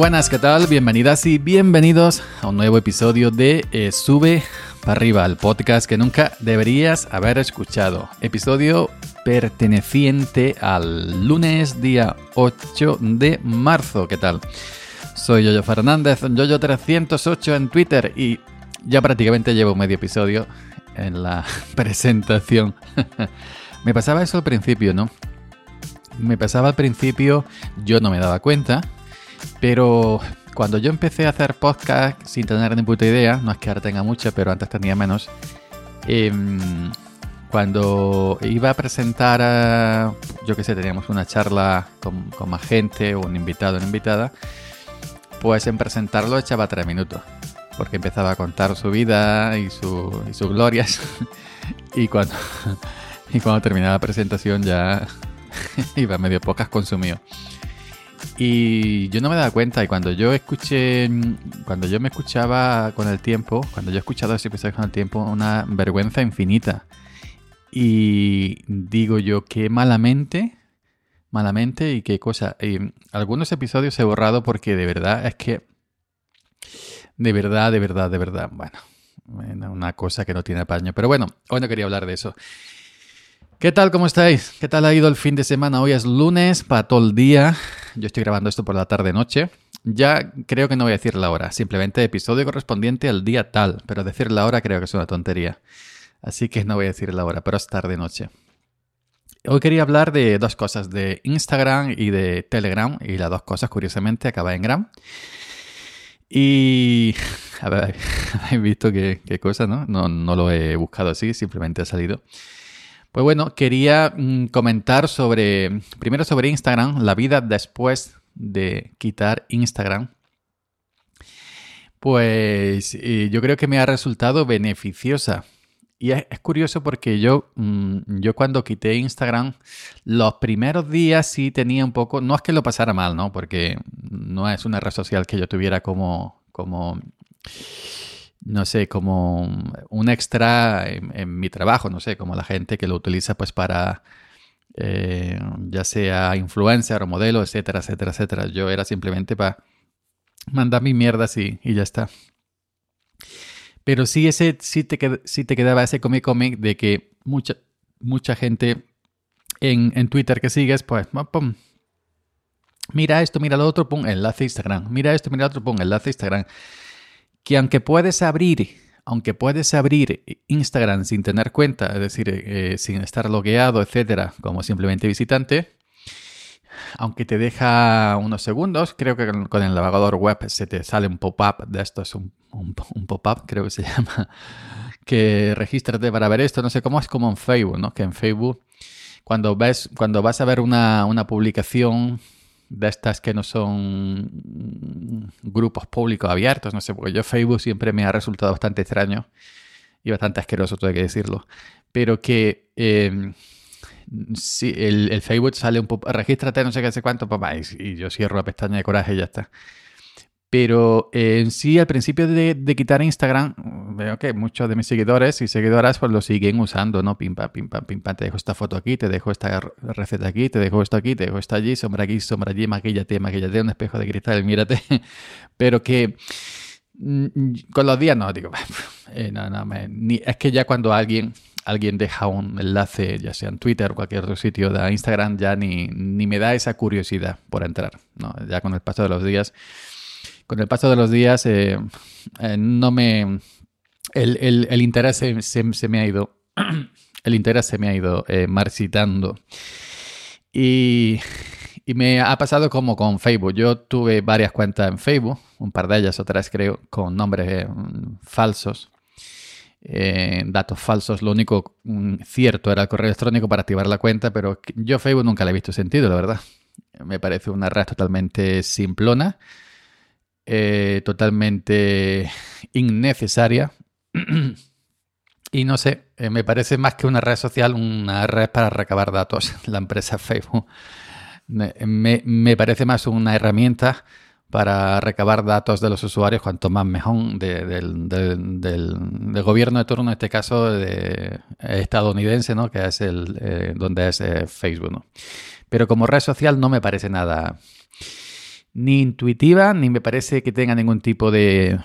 Buenas, ¿qué tal? Bienvenidas y bienvenidos a un nuevo episodio de eh, Sube para arriba, el podcast que nunca deberías haber escuchado. Episodio perteneciente al lunes día 8 de marzo, ¿qué tal? Soy Yoyo Fernández, Yoyo308 en Twitter y ya prácticamente llevo medio episodio en la presentación. Me pasaba eso al principio, ¿no? Me pasaba al principio, yo no me daba cuenta, pero cuando yo empecé a hacer podcast sin tener ni puta idea, no es que ahora tenga mucha, pero antes tenía menos, em, cuando iba a presentar, yo qué sé, teníamos una charla con, más gente, o un invitado o una invitada, pues en presentarlo echaba tres minutos, porque empezaba a contar su vida y sus glorias, y cuando, y cuando terminaba la presentación ya iba medio pocas consumido. Y yo no me daba cuenta, y cuando yo escuché, cuando yo me escuchaba con el tiempo, cuando yo he escuchado ese episodio con el tiempo, una vergüenza infinita. Y digo yo, qué malamente, malamente y qué cosa. Y algunos episodios he borrado porque de verdad es que, de verdad, de verdad, de verdad, bueno, una cosa que no tiene apaño. Pero bueno, hoy no quería hablar de eso. ¿Qué tal? ¿Cómo estáis? ¿Qué tal ha ido el fin de semana? Hoy es lunes, para todo el día. Yo estoy grabando esto por la tarde-noche. Ya creo que no voy a decir la hora, simplemente episodio correspondiente al día tal, pero decir la hora creo que es una tontería. Así que no voy a decir la hora, pero es tarde-noche. Hoy quería hablar de dos cosas, de Instagram y de Telegram, y las dos cosas, curiosamente, acaban en Gram. Y... A ver, habéis visto qué, qué cosa, ¿no? ¿no? No lo he buscado así, simplemente ha salido. Pues bueno, quería mm, comentar sobre, primero sobre Instagram, la vida después de quitar Instagram. Pues yo creo que me ha resultado beneficiosa. Y es, curioso porque yo, mm, yo cuando quité Instagram, los primeros días sí tenía un poco, no es que lo pasara mal, ¿no? Porque no es una red social que yo tuviera como, como no sé, como un extra en, mi trabajo, no sé, como la gente que lo utiliza pues para, eh, ya sea influencer o modelo, etcétera, etcétera, etcétera. Yo era simplemente para mandar mi mierda así y ya está. Pero sí, ese, sí, te, te quedaba ese comic comic de que mucha, mucha gente en, en Twitter que sigues, pues, pum, mira esto, mira lo otro, pum, enlace Instagram. Mira esto, mira lo otro, pum, enlace Instagram que aunque puedes abrir, aunque puedes abrir Instagram sin tener cuenta, es decir, eh, sin estar logueado, etcétera, como simplemente visitante, aunque te deja unos segundos, creo que con el navegador web se te sale un pop-up de esto, es un, pop-up, creo que se llama, que regístrate para ver esto, no sé cómo es como en Facebook, ¿no? Que en Facebook, cuando ves, cuando vas a ver una, una publicación de estas que no son grupos públicos abiertos, no sé, porque yo Facebook siempre me ha resultado bastante extraño y bastante asqueroso, tengo que decirlo, pero que eh, si el, Facebook sale un poco, regístrate no sé qué, hace cuánto, pues, y, y yo cierro la pestaña de coraje y ya está. Pero en sí, al principio de, quitar Instagram, veo que muchos de mis seguidores y seguidoras pues lo siguen usando, ¿no? Pim, pam, pim, pam, pim, pam. Te dejo esta foto aquí, te dejo esta receta aquí, te dejo esto aquí, te dejo esto allí, sombra aquí, sombra allí, maquillate, maquillate, un espejo de cristal, mírate. Pero que mm, con los días no, digo, eh, no, no, ni, es que ya cuando alguien, alguien deja un enlace, ya sea en Twitter o cualquier otro sitio de Instagram, ya ni, ni me da esa curiosidad por entrar, ¿no? Ya con el paso de los días con el paso de los días eh, eh, no me... El, interés se, me ha ido... el interés se me ha ido eh, marchitando. Y, y, me ha pasado como con Facebook. Yo tuve varias cuentas en Facebook, un par de ellas, otras creo, con nombres falsos. datos falsos. Lo único mm, cierto era el correo electrónico para activar la cuenta, pero yo Facebook nunca le he visto sentido, la verdad. Me parece una red totalmente simplona eh, totalmente innecesaria. y no sé, eh, me parece más que una red social, una red para recabar datos. La empresa Facebook me, parece más una herramienta para recabar datos de los usuarios, cuanto más mejor, del, del, gobierno de turno, en este caso de, estadounidense, ¿no? que es el eh, donde es Facebook. Pero como red social no me parece nada, ni intuitiva, ni me parece que tenga ningún tipo de,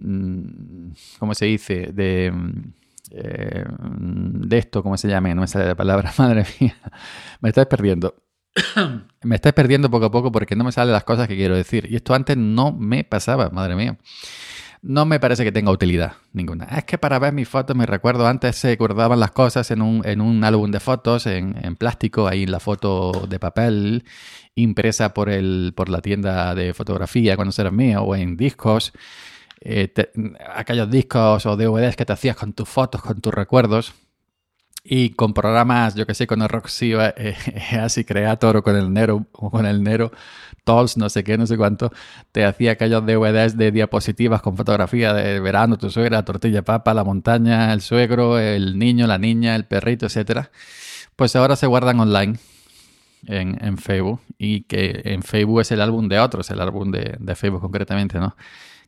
mm, ¿cómo se dice? De, eh, de esto, ¿cómo se llama? No me sale la palabra, madre mía. Me estáis perdiendo. me estáis perdiendo poco a poco porque no me salen las cosas que quiero decir. Y esto antes no me pasaba, madre mía no me parece que tenga utilidad ninguna. Es que para ver mis fotos, me recuerdo, antes se guardaban las cosas en un, en un álbum de fotos, en, en, plástico, ahí la foto de papel impresa por, el, por la tienda de fotografía cuando eras mío, o en discos. Eh, aquellos discos o DVDs que te hacías con tus fotos, con tus recuerdos. Y con programas, yo que sé, con el Roxy eh, así Creator o con el Nero, o con el Nero, Tools, no sé qué, no sé cuánto, te hacía aquellos DVDs de diapositivas con fotografía de verano, tu suegra, tortilla papa, la montaña, el suegro, el niño, la niña, el perrito, etcétera. Pues ahora se guardan online en, en, Facebook y que en Facebook es el álbum de otros, el álbum de, de Facebook concretamente, ¿no?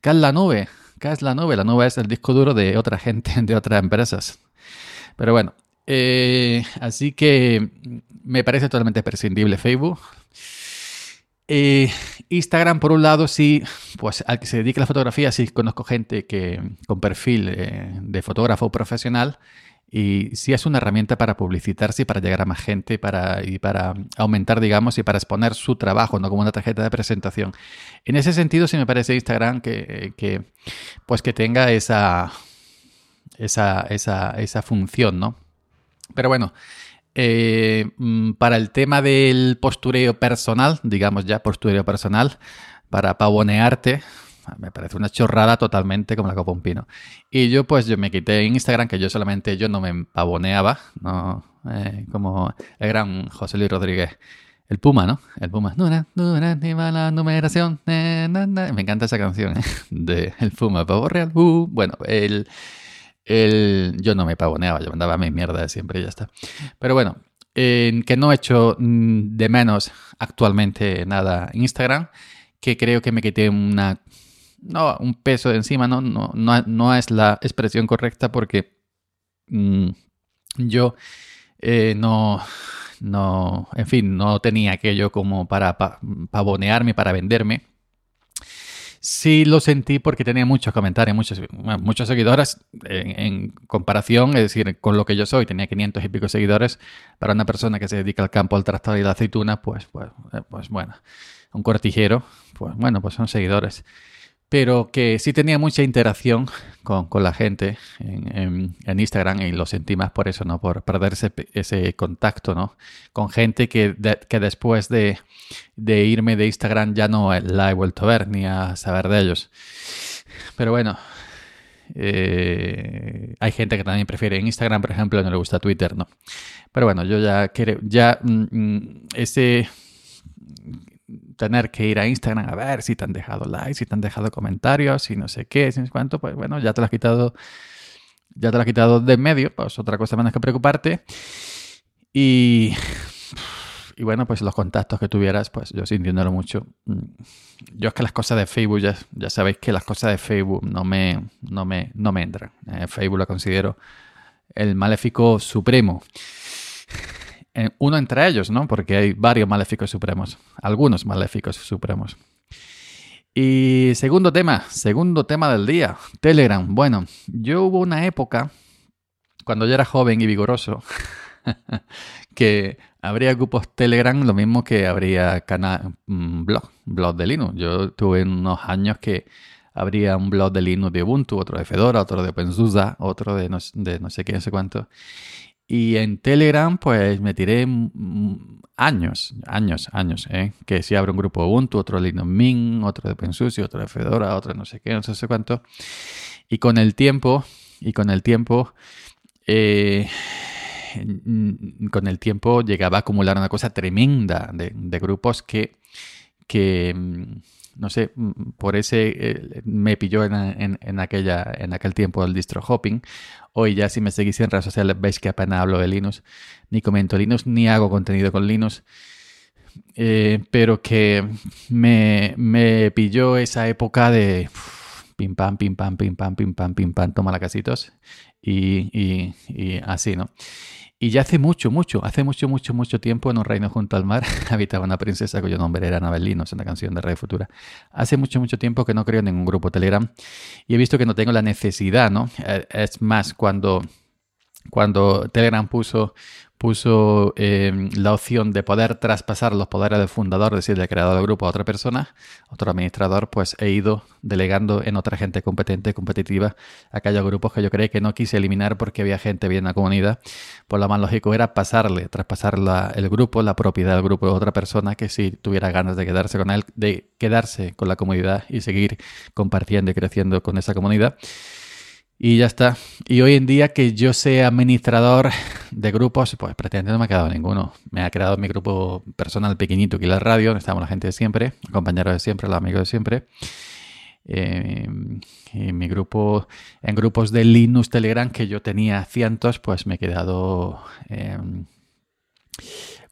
¿Qué es la nube? ¿Qué es la nube? La nube es el disco duro de otra gente, de otras empresas. Pero bueno, eh, así que me parece totalmente prescindible Facebook. Eh, Instagram, por un lado, sí, pues al que se dedica a la fotografía, sí conozco gente que con perfil eh, de fotógrafo profesional y sí es una herramienta para publicitarse y para llegar a más gente para, y para aumentar, digamos, y para exponer su trabajo, no como una tarjeta de presentación. En ese sentido, sí me parece Instagram que, que pues que tenga esa, esa, esa, esa función, ¿no? Pero bueno, eh, mm, para el tema del postureo personal, digamos ya postureo personal, para pavonearte, me parece una chorrada totalmente como la copa un pino. Y yo pues yo me quité Instagram que yo solamente yo no me pavoneaba, no eh, como el gran José Luis Rodríguez. El Puma, ¿no? El Puma. ni la numeración. Me encanta esa canción ¿eh? de El Puma, pavo real. Uh. Bueno, el, yo no me pavoneaba, yo mandaba mi mierda de siempre y ya está. Pero bueno, que no he hecho mm, de menos actualmente nada Instagram, que creo que me quité una, no, un peso de encima, no, no, no, es la expresión correcta porque mm, yo eh, no, no, en fin, no tenía aquello como para pavonearme, para venderme. Sí lo sentí porque tenía muchos comentarios, muchos, muchos seguidores en, comparación, es decir, con lo que yo soy, tenía 500 y pico seguidores. Para una persona que se dedica al campo al tractor y la aceituna, pues, pues, eh, pues bueno, un cortijero, pues bueno, pues son seguidores pero que sí tenía mucha interacción con, la gente en, Instagram y lo sentí más por eso, ¿no? Por perder ese, contacto, ¿no? Con gente que, que después de, irme de Instagram ya no la he vuelto a ver ni a saber de ellos. Pero bueno, eh, hay gente que también prefiere Instagram, por ejemplo, no le gusta Twitter, ¿no? Pero bueno, yo ya ya mm, mm, ese tener que ir a Instagram a ver si te han dejado likes, si te han dejado comentarios, y no sé qué, si no sé cuánto, pues bueno, ya te lo has quitado, ya te lo has quitado de en medio, pues otra cosa menos que preocuparte. Y, y bueno, pues los contactos que tuvieras, pues yo sintiéndolo mucho. Mm, yo es que las cosas de Facebook, ya, ya sabéis que las cosas de Facebook no me, no me, no me entran. Eh, Facebook lo considero el maléfico supremo uno entre ellos, ¿no? Porque hay varios maléficos supremos, algunos maléficos supremos. Y segundo tema, segundo tema del día, Telegram. Bueno, yo hubo una época, cuando yo era joven y vigoroso, que habría grupos Telegram lo mismo que habría canal, mm, blog, blog de Linux. Yo tuve unos años que habría un blog de Linux de Ubuntu, otro de Fedora, otro de OpenSUSE, otro de no, de no sé qué, no sé cuánto. Y en Telegram, pues me tiré años, años, años, ¿eh? Que si abre un grupo Ubuntu, otro Linux Mint, otro de OpenSUSE, otro de Fedora, otro no sé qué, no sé cuánto. Y con el tiempo, y con el tiempo, eh, con el tiempo llegaba a acumular una cosa tremenda de, de grupos que, que no sé, mm, por ese eh, me pilló en, aquella, en aquel tiempo el distro hopping. Hoy ya si me seguís en redes sociales veis que apenas hablo de Linux, ni comento Linux, ni hago contenido con Linux. Eh, pero que me, me, pilló esa época de pim pam, pim pam, pim pam, pim pam, pim pam, toma la casitos y, y así, ¿no? Y ya hace mucho, mucho, hace mucho, mucho, mucho tiempo en un reino junto al mar habitaba una princesa cuyo nombre era Anabelino, es una canción de Radio Futura. Hace mucho, mucho tiempo que no creo en ningún grupo Telegram y he visto que no tengo la necesidad, ¿no? Eh, es más, cuando, cuando Telegram puso puso em, la opción de poder traspasar los poderes del fundador, es decir, del creador del grupo a otra persona, otro administrador, pues he ido delegando en otra gente competente, competitiva, aquellos grupos que yo creía que no quise eliminar porque había gente bien en la comunidad. Pues lo más lógico era pasarle, traspasar el grupo, la propiedad del grupo a otra persona que si tuviera ganas de quedarse con él, de quedarse con la comunidad y seguir compartiendo y creciendo con esa comunidad. Y ya está. Y hoy en día que yo sea administrador de grupos, pues prácticamente no me ha quedado ninguno. Me ha creado mi grupo personal pequeñito aquí la radio, donde estamos la gente de siempre, compañeros de siempre, los amigos de siempre. Eh, mi grupo, en grupos de Linux Telegram, que yo tenía cientos, pues me he quedado em,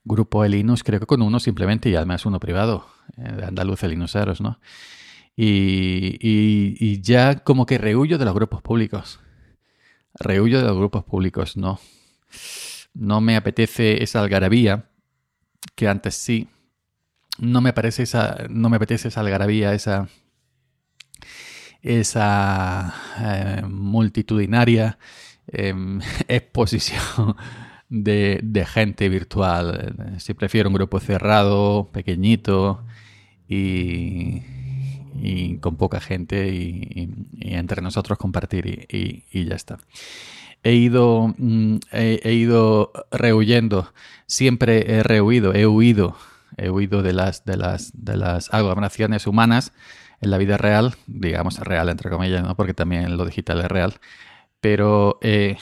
grupo de Linux, creo que con uno simplemente, y además uno privado, eh, de Andaluz Linuxeros, ¿no? Y, ya como que rehuyo de los grupos públicos. Rehuyo de los grupos públicos, no. No me apetece esa algarabía, que antes sí. No me parece esa. No me apetece esa algarabía, esa. esa eh, multitudinaria em, exposición de, de, gente virtual. Si prefiero un grupo cerrado, pequeñito y y con poca gente y, entre nosotros compartir y, ya está. He ido, mm, he, ido rehuyendo, siempre he rehuido, he huido, he huido de las, de las, de las aglomeraciones humanas en la vida real, digamos real entre comillas, ¿no? porque también lo digital es real, pero eh,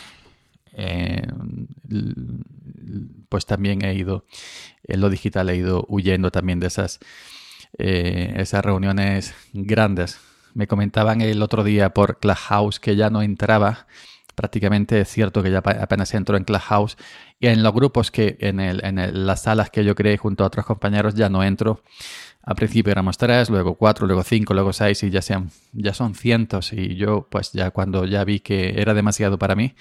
pues también he ido, en lo digital he ido huyendo también de esas eh, esas reuniones grandes. Me comentaban el otro día por Clubhouse que ya no entraba. Prácticamente es cierto que ya apenas entro en Clubhouse y en los grupos que, en, el, en las salas que yo creé junto a otros compañeros ya no entro. Al principio éramos tres, luego cuatro, luego cinco, luego seis y ya, sean, ya son cientos. Y yo, pues ya cuando ya vi que era demasiado para mí,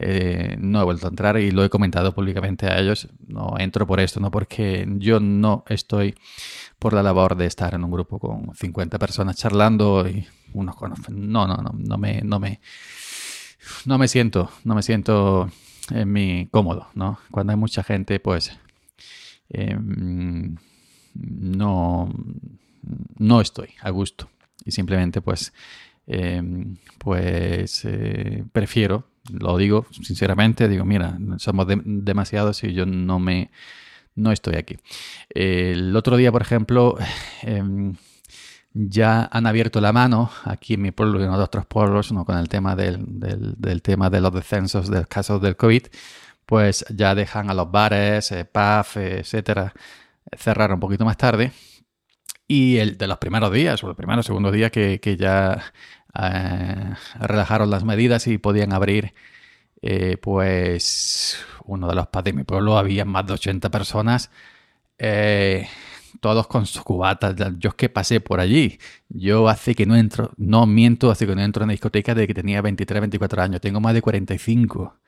eh, no he vuelto a entrar y lo he comentado públicamente a ellos. No entro por esto, no porque yo no estoy por la labor de estar en un grupo con 50 personas charlando y unos conocen. No, no, no, no me, no me, no me siento, no me siento en mi cómodo, ¿no? Cuando hay mucha gente, pues em, no, no estoy a gusto y simplemente, pues, em, pues eh, prefiero, lo digo sinceramente, digo, mira, somos demasiados y yo no me no estoy aquí. El otro día, por ejemplo, em, ya han abierto la mano aquí en mi pueblo y en otros pueblos ¿no? con el tema del, del, tema de los descensos de casos del COVID, pues ya dejan a los bares, eh, pubs, etcétera, cerrar un poquito más tarde. Y el de los primeros días, o el primero o segundo día que, que ya eh, relajaron las medidas y podían abrir, eh, pues uno de los padres de mi pueblo había más de 80 personas, eh, todos con sus cubatas. Yo es que pasé por allí. Yo hace que no entro, no miento, hace que no entro en la discoteca desde que tenía 23, 24 años. Tengo más de 45.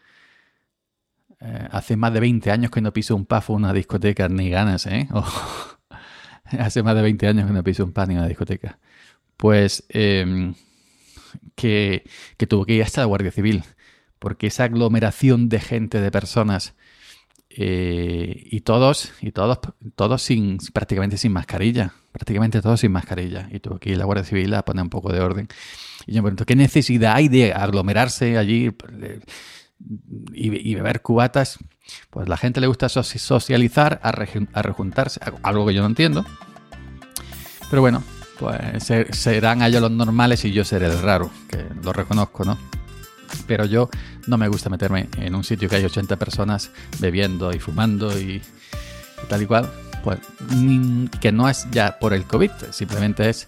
Eh, hace más de 20 años que no piso un pub o una discoteca, ni ganas, ¿eh? hace más de 20 años que no piso un pub ni una discoteca. Pues em, que, tuvo que ir hasta la Guardia Civil porque esa aglomeración de gente, de personas, eh, y todos, y todos, todos sin, prácticamente sin mascarilla, prácticamente todos sin mascarilla. Y tuvo que ir la Guardia Civil a poner un poco de orden. Y yo me pregunto, ¿qué necesidad hay de aglomerarse allí y, beber cubatas? Pues la gente le gusta socializar, a, rejuntarse, algo que yo no entiendo. Pero bueno, pues serán ellos los normales y yo seré el raro, que lo reconozco, ¿no? Pero yo no me gusta meterme en un sitio que hay 80 personas bebiendo y fumando y, tal y cual. Pues que no es ya por el COVID, simplemente es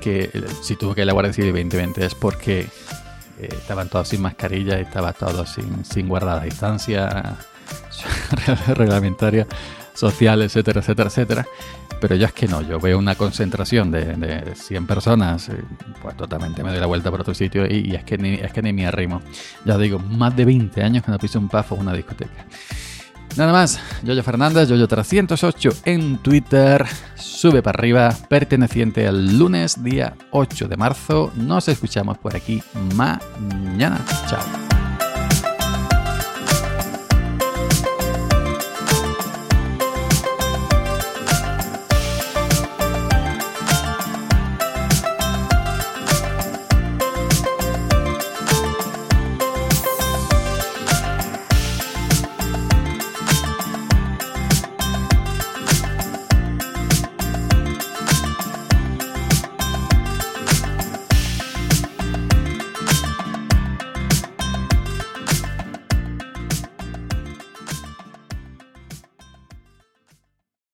que si tuvo que ir a la Guardia Civil 2020 es porque eh, estaban todos sin mascarilla, estaba todo sin, sin guardar la distancia reglamentaria. Social, etcétera, etcétera, etcétera. Pero yo es que no, yo veo una concentración de, de 100 personas, eh, pues totalmente me doy la vuelta por otro sitio y, es, que ni, es que ni me arrimo. Ya digo, más de 20 años que no piso un pafo en una discoteca. Nada más, Yoyo Fernández, Yoyo308 en Twitter, sube para arriba, perteneciente al lunes, día 8 de marzo. Nos escuchamos por aquí mañana. Chao.